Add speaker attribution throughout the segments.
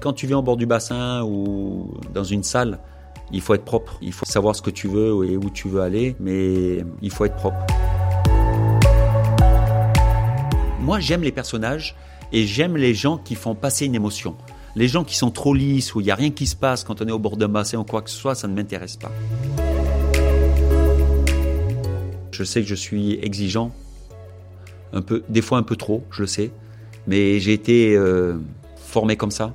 Speaker 1: Quand tu viens au bord du bassin ou dans une salle, il faut être propre. Il faut savoir ce que tu veux et où tu veux aller, mais il faut être propre. Moi, j'aime les personnages et j'aime les gens qui font passer une émotion. Les gens qui sont trop lisses, où il n'y a rien qui se passe quand on est au bord d'un bassin ou quoi que ce soit, ça ne m'intéresse pas. Je sais que je suis exigeant, un peu, des fois un peu trop, je le sais, mais j'ai été euh, formé comme ça.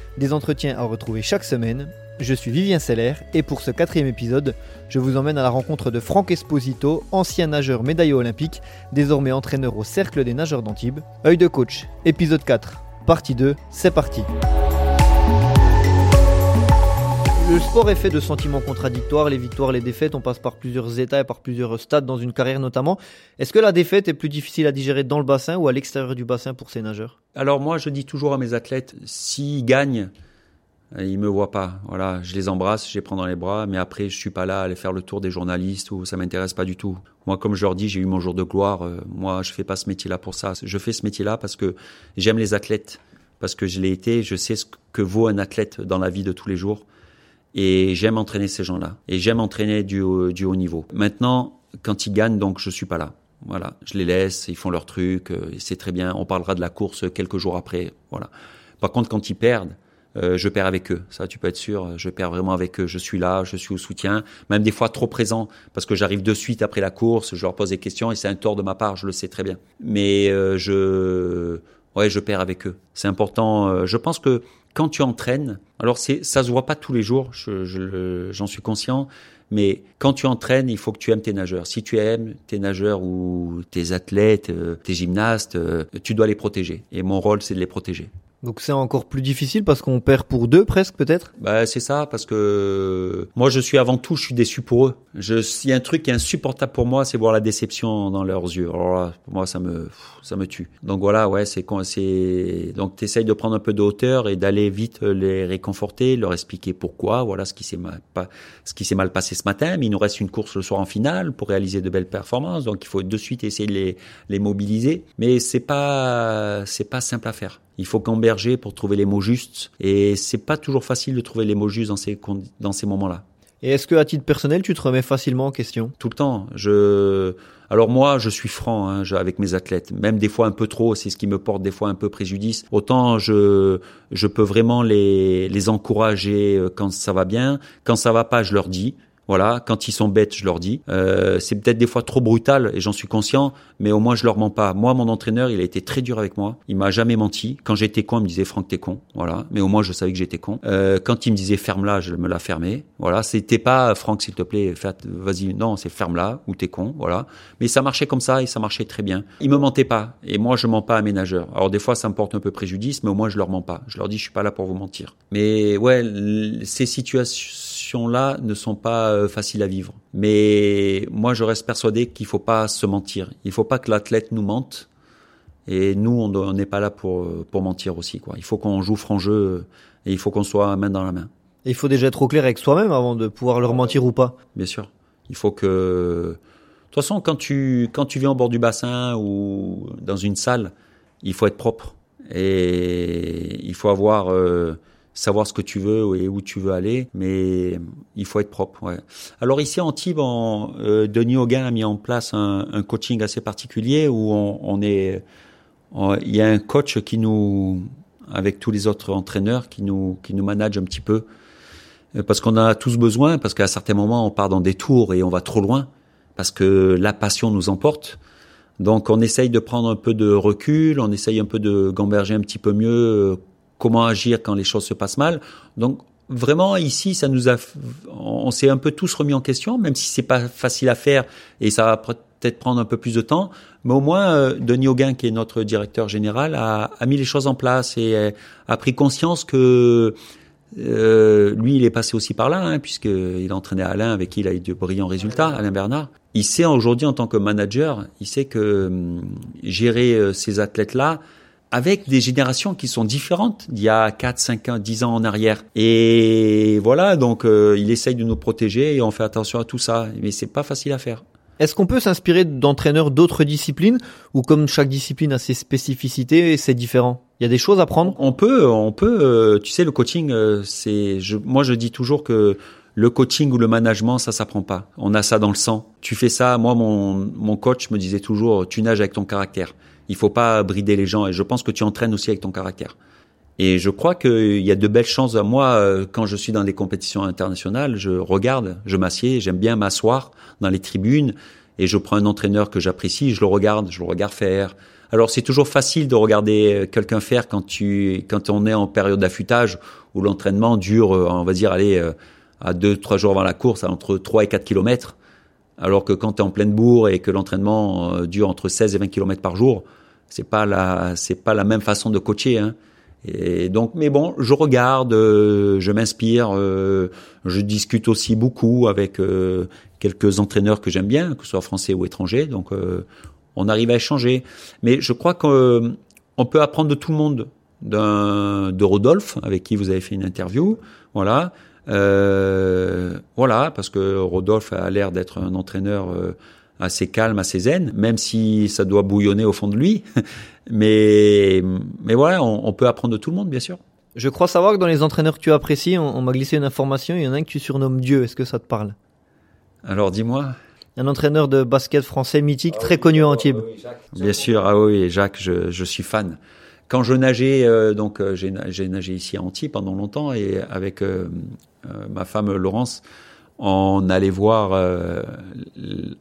Speaker 2: Des entretiens à retrouver chaque semaine. Je suis Vivien Seller et pour ce quatrième épisode, je vous emmène à la rencontre de Franck Esposito, ancien nageur médaillé olympique, désormais entraîneur au Cercle des nageurs d'Antibes. Œil de coach, épisode 4, partie 2, c'est parti. Le sport est fait de sentiments contradictoires, les victoires, les défaites, on passe par plusieurs états et par plusieurs stades dans une carrière notamment. Est-ce que la défaite est plus difficile à digérer dans le bassin ou à l'extérieur du bassin pour ces nageurs?
Speaker 1: Alors moi je dis toujours à mes athlètes, s'ils gagnent, euh, ils me voient pas. Voilà, je les embrasse, je les prends dans les bras, mais après je suis pas là à aller faire le tour des journalistes ou ça m'intéresse pas du tout. Moi comme je leur dis, j'ai eu mon jour de gloire. Euh, moi je fais pas ce métier-là pour ça. Je fais ce métier-là parce que j'aime les athlètes, parce que je l'ai été, je sais ce que vaut un athlète dans la vie de tous les jours. Et j'aime entraîner ces gens-là. Et j'aime entraîner du, du haut niveau. Maintenant, quand ils gagnent, donc je suis pas là. Voilà, je les laisse, ils font leur truc, euh, c'est très bien. On parlera de la course quelques jours après. Voilà. Par contre, quand ils perdent, euh, je perds avec eux. Ça, tu peux être sûr. Je perds vraiment avec eux. Je suis là, je suis au soutien, même des fois trop présent parce que j'arrive de suite après la course. Je leur pose des questions et c'est un tort de ma part. Je le sais très bien. Mais euh, je, ouais, je perds avec eux. C'est important. Euh, je pense que quand tu entraînes, alors c'est, ça se voit pas tous les jours, je, je, j'en suis conscient, mais quand tu entraînes, il faut que tu aimes tes nageurs. Si tu aimes tes nageurs ou tes athlètes, euh, tes gymnastes, euh, tu dois les protéger. Et mon rôle, c'est de les protéger.
Speaker 2: Donc c'est encore plus difficile parce qu'on perd pour deux presque peut-être?
Speaker 1: Bah c'est ça parce que moi je suis avant tout je suis déçu pour eux. Je il y a un truc qui est insupportable pour moi c'est voir la déception dans leurs yeux. Alors là, pour moi ça me ça me tue. Donc voilà ouais c'est c'est donc t'essayes de prendre un peu de hauteur et d'aller vite les réconforter, leur expliquer pourquoi voilà ce qui s'est mal ce qui s'est mal passé ce matin mais il nous reste une course le soir en finale pour réaliser de belles performances donc il faut de suite essayer de les les mobiliser mais c'est pas c'est pas simple à faire. Il faut qu'emberger pour trouver les mots justes. Et c'est pas toujours facile de trouver les mots justes dans ces, dans ces moments-là.
Speaker 2: Et est-ce que, à titre personnel, tu te remets facilement en question?
Speaker 1: Tout le temps. Je, alors moi, je suis franc hein, avec mes athlètes, même des fois un peu trop. C'est ce qui me porte des fois un peu préjudice. Autant je, je peux vraiment les, les encourager euh, quand ça va bien. Quand ça va pas, je leur dis. Voilà, quand ils sont bêtes, je leur dis. Euh, c'est peut-être des fois trop brutal et j'en suis conscient, mais au moins je leur mens pas. Moi, mon entraîneur, il a été très dur avec moi. Il m'a jamais menti. Quand j'étais con, il me disait Franck, t'es con. Voilà, mais au moins je savais que j'étais con. Euh, quand il me disait ferme-la, je me la fermais. Voilà, c'était pas Franck, s'il te plaît, vas-y. Non, c'est ferme-la ou t'es con. Voilà. Mais ça marchait comme ça et ça marchait très bien. Il me mentait pas et moi je mens pas à mes nageurs. Alors des fois ça me porte un peu préjudice, mais au moins je leur mens pas. Je leur dis je suis pas là pour vous mentir. Mais ouais, ces situations là ne sont pas euh, faciles à vivre. Mais moi, je reste persuadé qu'il faut pas se mentir. Il faut pas que l'athlète nous mente. Et nous, on n'est pas là pour, pour mentir aussi. Quoi. Il faut qu'on joue franc jeu et il faut qu'on soit main dans la main.
Speaker 2: Et il faut déjà être au clair avec soi-même avant de pouvoir leur mentir ou pas.
Speaker 1: Bien sûr. Il faut que... De toute façon, quand tu, quand tu viens au bord du bassin ou dans une salle, il faut être propre. Et il faut avoir... Euh, savoir ce que tu veux et où tu veux aller, mais il faut être propre. Ouais. Alors ici en Antibes, euh, Denis Hogan a mis en place un, coaching assez particulier où on, on est, il y a un coach qui nous, avec tous les autres entraîneurs, qui nous qui nous manage un petit peu, euh, parce qu'on a tous besoin, parce qu'à certains moments on part dans des tours et on va trop loin, parce que la passion nous emporte. Donc on essaye de prendre un peu de recul, on essaye un peu de gamberger un petit peu mieux euh, comment agir quand les choses se passent mal. Donc vraiment ici, ça nous a, on s'est un peu tous remis en question, même si c'est pas facile à faire et ça va peut-être prendre un peu plus de temps, mais au moins euh, Denis Auguin, qui est notre directeur général, a, a mis les choses en place et euh, a pris conscience que euh, lui, il est passé aussi par là, hein, puisqu'il entraînait Alain, avec qui il a eu de brillants résultats, Alain Bernard. Il sait aujourd'hui, en tant que manager, il sait que hum, gérer euh, ces athlètes-là, avec des générations qui sont différentes d'il y a 4, 5 ans, 10 ans en arrière. Et voilà, donc euh, il essaye de nous protéger et on fait attention à tout ça. Mais c'est pas facile à faire.
Speaker 2: Est-ce qu'on peut s'inspirer d'entraîneurs d'autres disciplines ou comme chaque discipline a ses spécificités, c'est différent Il y a des choses à prendre?
Speaker 1: On peut, on peut. Euh, tu sais, le coaching, euh, c'est. Moi, je dis toujours que le coaching ou le management, ça s'apprend pas. On a ça dans le sang. Tu fais ça. Moi, mon, mon coach me disait toujours, tu nages avec ton caractère. Il faut pas brider les gens. Et je pense que tu entraînes aussi avec ton caractère. Et je crois qu'il y a de belles chances. Moi, euh, quand je suis dans des compétitions internationales, je regarde, je m'assieds, j'aime bien m'asseoir dans les tribunes et je prends un entraîneur que j'apprécie, je le regarde, je le regarde faire. Alors c'est toujours facile de regarder euh, quelqu'un faire quand tu quand on est en période d'affûtage où l'entraînement dure, euh, on va dire, aller à deux trois jours avant la course, entre 3 et 4 kilomètres. Alors que quand tu es en pleine bourre et que l'entraînement dure entre 16 et 20 kilomètres par jour, c'est pas la c'est pas la même façon de coacher. Hein. Et donc, mais bon, je regarde, euh, je m'inspire, euh, je discute aussi beaucoup avec euh, quelques entraîneurs que j'aime bien, que ce soit français ou étrangers. Donc, on arrive à échanger. Mais je crois qu'on peut apprendre de tout le monde, de Rodolphe, avec qui vous avez fait une interview, voilà. Voilà, parce que Rodolphe a l'air d'être un entraîneur assez calme, assez zen, même si ça doit bouillonner au fond de lui. mais, mais voilà, on, peut apprendre de tout le monde, bien sûr.
Speaker 2: Je crois savoir que dans les entraîneurs que tu apprécies, on, m'a glissé une information, il y en a un que tu surnommes Dieu. Est-ce que ça te parle?
Speaker 1: Alors dis-moi.
Speaker 2: Un entraîneur de basket français mythique, très connu à Antibes.
Speaker 1: bien sûr, ah oui, Jacques, je, je suis fan. Quand je nageais, euh, donc euh, j'ai nagé ici à Antibes pendant longtemps et avec euh, ma femme Laurence, on allait voir euh,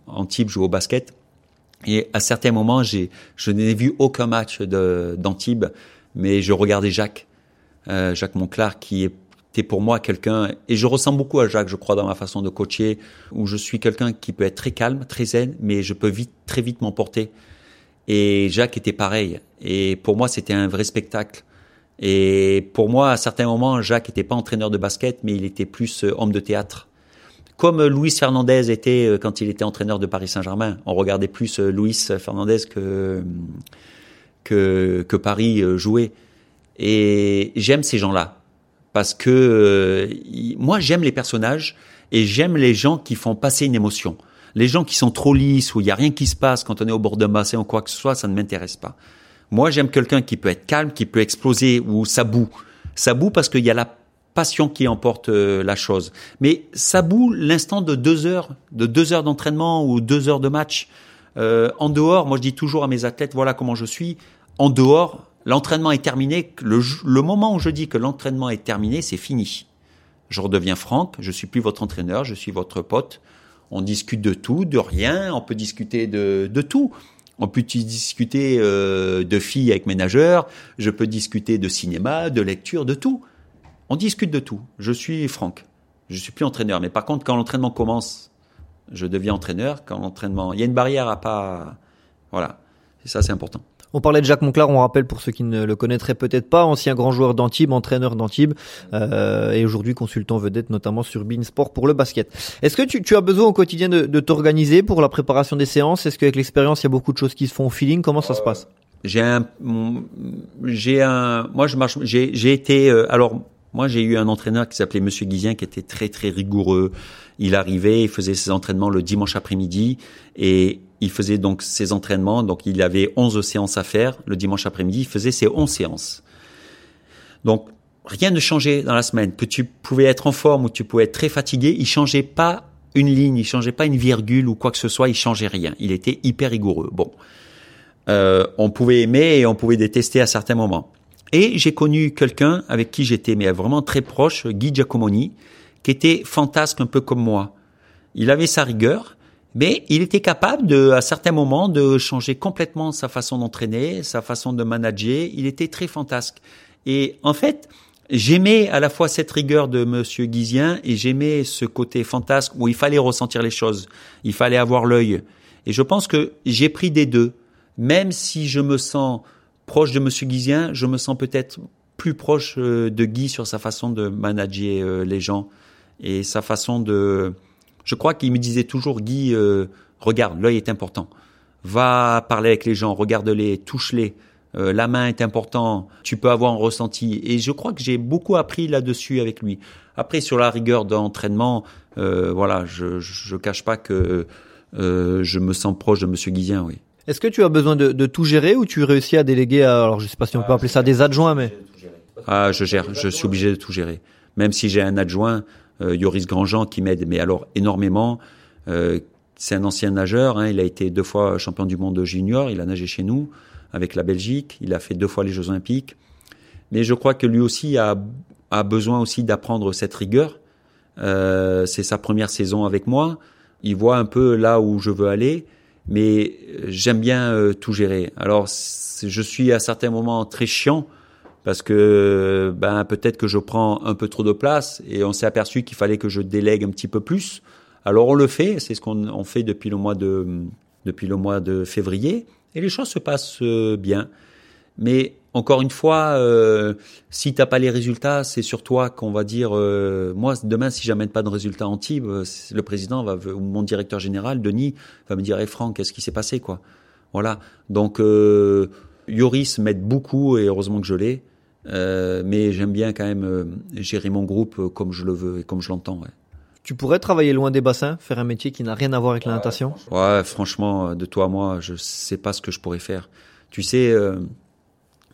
Speaker 1: Antibes jouer au basket. Et à certains moments, j'ai, je n'ai vu aucun match d'Antibes, mais je regardais Jacques, euh, Jacques Monclar, qui était pour moi quelqu'un, et je ressens beaucoup à Jacques, je crois, dans ma façon de coacher, où je suis quelqu'un qui peut être très calme, très zen, mais je peux vite, très vite m'emporter. Et Jacques était pareil. Et pour moi, c'était un vrai spectacle. Et pour moi, à certains moments, Jacques n'était pas entraîneur de basket, mais il était plus euh, homme de théâtre comme Luis Fernandez était euh, quand il était entraîneur de Paris Saint-Germain. On regardait plus euh, Luis Fernandez que que, Paris euh, jouait. Et j'aime ces gens-là parce que moi j'aime les personnages et j'aime les gens qui font passer une émotion. Les gens qui sont trop lisses où il y a rien qui se passe quand on est au bord d'un bassin ou quoi que ce soit, ça ne m'intéresse pas. Moi j'aime quelqu'un qui peut être calme, qui peut exploser ou ça boue. Ça boue parce qu'il y a la passion qui emporte euh, la chose. Mais ça boue l'instant de deux heures, de deux heures d'entraînement ou deux heures de match. Euh, en dehors, moi je dis toujours à mes athlètes, voilà comment je suis. En dehors, l'entraînement est terminé. Le, le moment où je dis que l'entraînement est terminé, c'est fini. Je redeviens Franck, je suis plus votre entraîneur, je suis votre pote. On discute de tout, de rien. On peut discuter de, de tout. On peut discuter euh, de filles avec mes nageurs. Je peux discuter de cinéma, de lecture, de tout. On discute de tout. Je suis Franck. Je suis plus entraîneur. Mais par contre, quand l'entraînement commence, je deviens entraîneur. Quand l'entraînement, il y a une barrière à pas, voilà. Et ça, c'est important.
Speaker 2: On parlait de Jacques Monclar, on rappelle pour ceux qui ne le connaîtraient peut-être pas, ancien grand joueur d'Antibes, entraîneur d'Antibes, euh, et aujourd'hui consultant vedette notamment sur Beansport pour le basket. Est-ce que tu, as besoin au quotidien de, t'organiser pour la préparation des séances? Est-ce qu'avec l'expérience, il y a beaucoup de choses qui se font au feeling? Comment ça se passe?
Speaker 1: J'ai un, j'ai un, moi je marche, j'ai, j'ai été, euh, alors moi, j'ai eu un entraîneur qui s'appelait Monsieur Guizien, qui était très très rigoureux. Il arrivait, il faisait ses entraînements le dimanche après-midi et il faisait donc ses entraînements. Donc, il avait 11 séances à faire le dimanche après-midi. Il faisait ses 11 séances. Donc, rien ne changeait dans la semaine. Que tu pouvais être en forme ou tu pouvais être très fatigué, il changeait pas une ligne, il changeait pas une virgule ou quoi que ce soit. Il changeait rien. Il était hyper rigoureux. Bon, euh, on pouvait aimer et on pouvait détester à certains moments. Et j'ai connu quelqu'un avec qui j'étais mais vraiment très proche, Guy Giacomoni, qui était fantasque un peu comme moi. Il avait sa rigueur, mais il était capable de, à certains moments, de changer complètement sa façon d'entraîner, sa façon de manager. Il était très fantasque. Et en fait, j'aimais à la fois cette rigueur de Monsieur Guizien et j'aimais ce côté fantasque où il fallait ressentir les choses, il fallait avoir l'œil. Et je pense que j'ai pris des deux. Même si je me sens proche de Monsieur Guizien, je me sens peut-être plus proche euh, de Guy sur sa façon de manager euh, les gens et sa façon de. Je crois qu'il me disait toujours Guy, euh, regarde, l'œil est important. Va parler avec les gens, regarde-les, touche-les. la main est important. Tu peux avoir un ressenti. Et je crois que j'ai beaucoup appris là-dessus avec lui. Après, sur la rigueur d'entraînement, voilà, je, je, cache pas que je me sens proche de Monsieur Guizien, oui.
Speaker 2: Est-ce que tu as besoin de, tout gérer ou tu réussis à déléguer à, alors je sais pas si on peut appeler ça des adjoints, mais
Speaker 1: ah, je gère, je suis obligé de tout gérer. Même si j'ai un adjoint, euh, Yoris Grandjean, qui m'aide, mais alors énormément. Euh, c'est un ancien nageur, hein, il a été deux fois champion du monde junior, il a nagé chez nous avec la Belgique, il a fait deux fois les Jeux Olympiques. Mais je crois que lui aussi a, a besoin aussi d'apprendre cette rigueur. Euh, c'est sa première saison avec moi. Il voit un peu là où je veux aller mais j'aime bien euh, tout gérer. Alors, je suis à certains moments très chiant parce que ben peut-être que je prends un peu trop de place et on s'est aperçu qu'il fallait que je délègue un petit peu plus. Alors on le fait, c'est ce qu'on fait depuis le mois de depuis le mois de février et les choses se passent euh, bien. Mais encore une fois, euh, si t'as pas les résultats, c'est sur toi qu'on va dire. Euh, moi, demain, si j'amène pas de résultats en Tibes, euh, le président va, ou mon directeur général, Denis, va me dire hey, Franck, qu'est-ce qui s'est passé, quoi? Voilà. Donc, euh, Yoris m'aide beaucoup et heureusement que je l'ai. Euh, mais j'aime bien quand même gérer mon groupe comme je le veux et comme je l'entends. Ouais.
Speaker 2: Tu pourrais travailler loin des bassins, faire un métier qui n'a rien à voir avec la natation
Speaker 1: Ouais, franchement, de toi à moi, je sais pas ce que je pourrais faire. Tu sais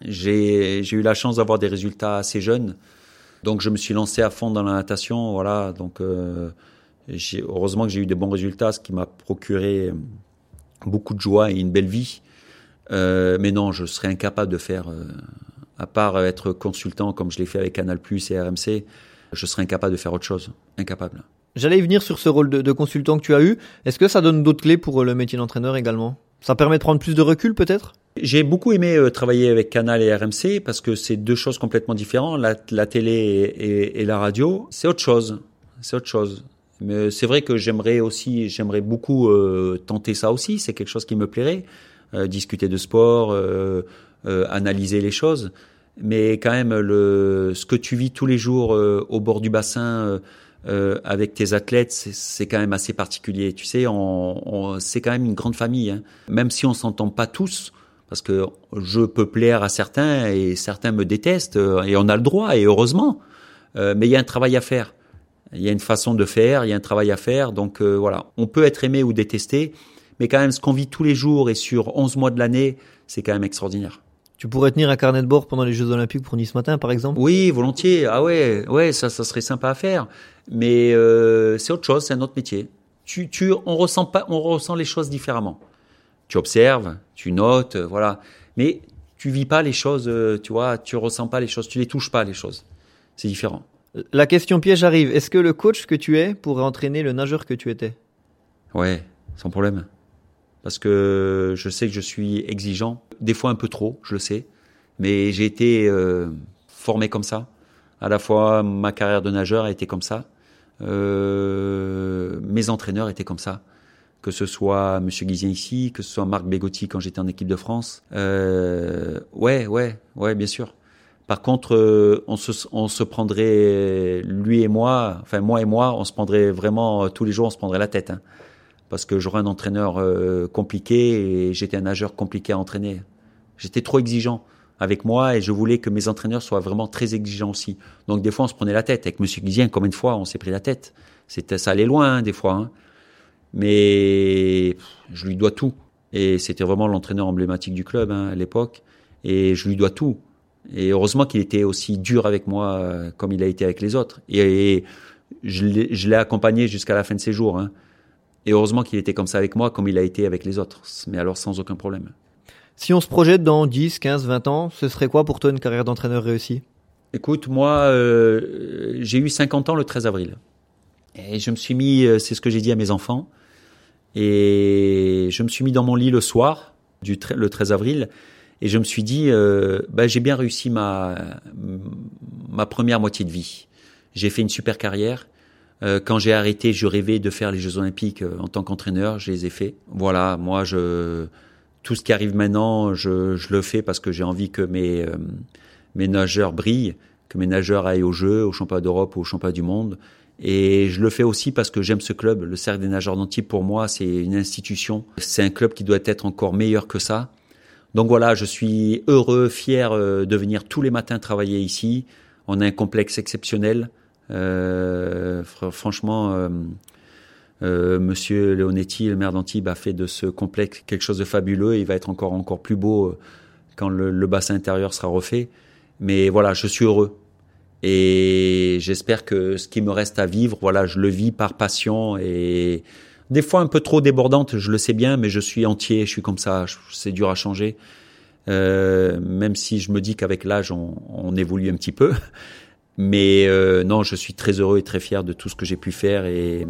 Speaker 1: j'ai eu la chance d'avoir des résultats assez jeunes. Donc je me suis lancé à fond dans la natation. Voilà, donc euh, heureusement que j'ai eu des bons résultats, ce qui m'a procuré beaucoup de joie et une belle vie. Euh, mais non, je serais incapable de faire, euh, à part être consultant comme je l'ai fait avec Canal Plus et RMC, je serais incapable de faire autre chose. Incapable.
Speaker 2: J'allais y venir sur ce rôle de, de consultant que tu as eu. Est-ce que ça donne d'autres clés pour le métier d'entraîneur également? Ça permet de prendre plus de recul peut-être?
Speaker 1: J'ai beaucoup aimé euh, travailler avec Canal et RMC parce que c'est deux choses complètement différentes. La, la télé et, et, la radio, c'est autre chose. C'est autre chose. Mais c'est vrai que j'aimerais aussi, j'aimerais beaucoup euh, tenter ça aussi. C'est quelque chose qui me plairait, euh, discuter de sport, euh, analyser les choses. Mais quand même, le, ce que tu vis tous les jours au bord du bassin avec tes athlètes, c'est quand même assez particulier. Tu sais, on, on, c'est quand même une grande famille. Hein. Même si on s'entend pas tous, parce que je peux plaire à certains et certains me détestent euh, et on a le droit et heureusement. Euh, mais il y a un travail à faire. Il y a une façon de faire, il y a un travail à faire. Donc euh, voilà, on peut être aimé ou détesté, mais quand même ce qu'on vit tous les jours et sur 11 mois de l'année, c'est quand même extraordinaire.
Speaker 2: Tu pourrais tenir un carnet de bord pendant les Jeux Olympiques pour Nice matin, par exemple?
Speaker 1: Oui, volontiers. Ah ouais, ouais, ça, ça serait sympa à faire. Mais euh, c'est autre chose, c'est un autre métier. Tu, tu, on ressent pas, on ressent les choses différemment tu observes, tu notes, euh, voilà. Mais tu vis pas les choses, euh, tu vois, tu ressens pas les choses, tu les touches pas les choses. C'est différent.
Speaker 2: La question piège arrive. Est-ce que le coach que tu es pourrait entraîner le nageur que tu étais?
Speaker 1: Ouais, sans problème. Parce que je sais que je suis exigeant, des fois un peu trop, je le sais. Mais j'ai été euh, formé comme ça. À la fois, ma carrière de nageur a été comme ça. Euh, mes entraîneurs étaient comme ça que ce soit Monsieur Guizien ici, que ce soit Marc Bégotti quand j'étais en équipe de France. Euh, ouais, ouais, ouais, bien sûr. Par contre, on, se, on se prendrait, lui et moi, enfin moi et moi, on se prendrait vraiment, tous les jours, on se prendrait la tête. Hein, parce que j'aurais un entraîneur euh, compliqué et j'étais un nageur compliqué à entraîner. J'étais trop exigeant avec moi et je voulais que mes entraîneurs soient vraiment très exigeants aussi. Donc des fois, on se prenait la tête. Avec Monsieur Guizien, combien de fois on s'est pris la tête? C'était Ça allait loin, hein, des fois. Hein mais je lui dois tout. Et c'était vraiment l'entraîneur emblématique du club hein, à l'époque. Et je lui dois tout. Et heureusement qu'il était aussi dur avec moi euh, comme il a été avec les autres. Et, je l'ai accompagné jusqu'à la fin de ses jours. Et heureusement qu'il était comme ça avec moi comme il a été avec les autres. Mais alors sans aucun problème.
Speaker 2: Si on se projette dans 10, 15, 20 ans, ce serait quoi pour toi une carrière d'entraîneur réussie
Speaker 1: Écoute, moi, euh, j'ai eu 50 ans le 13 avril. Et je me suis mis, euh, c'est ce que j'ai dit à mes enfants, et je me suis mis dans mon lit le soir, du le 13 avril, et je me suis dit, euh, bah, j'ai bien réussi ma, ma première moitié de vie. J'ai fait une super carrière. Euh, quand j'ai arrêté, je rêvais de faire les Jeux Olympiques euh, en tant qu'entraîneur. Je les ai faits. Voilà, moi, je tout ce qui arrive maintenant, je, je le fais parce que j'ai envie que mes euh, mes nageurs brillent, que mes nageurs aillent aux Jeux, aux Championnats d'Europe, aux Championnats du Monde. Et je le fais aussi parce que j'aime ce club. Le Cercle des nageurs d'Antibes, pour moi, c'est une institution. C'est un club qui doit être encore meilleur que ça. Donc voilà, je suis heureux, fier de venir tous les matins travailler ici. On a un complexe exceptionnel. Euh, franchement, euh, euh, Monsieur Leonetti, le maire d'Antibes, a fait de ce complexe quelque chose de fabuleux. Il va être encore encore plus beau quand le, bassin intérieur sera refait. Mais voilà, je suis heureux et j'espère que ce qui me reste à vivre, voilà, je le vis par passion et des fois un peu trop débordante, je le sais bien, mais je suis entier, je suis comme ça, c'est dur à changer. Euh, même si je me dis qu'avec l'âge, on, évolue un petit peu. Mais euh, non, je suis très heureux et très fier de tout ce que j'ai pu faire et euh,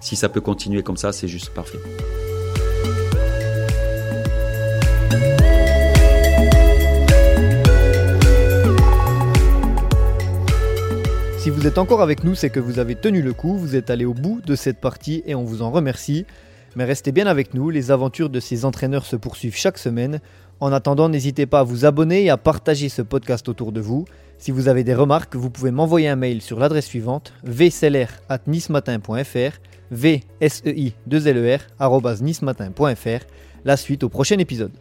Speaker 1: si ça peut continuer comme ça, c'est juste parfait.
Speaker 2: Si vous êtes encore avec nous, c'est que vous avez tenu le coup, vous êtes allé au bout de cette partie et on vous en remercie. Mais restez bien avec nous, les aventures de ces entraîneurs se poursuivent chaque semaine. En attendant, n'hésitez pas à vous abonner et à partager ce podcast autour de vous. Si vous avez des remarques, vous pouvez m'envoyer un mail sur l'adresse suivante vseler@nismatin.fr, vsei 2 ler La suite au prochain épisode.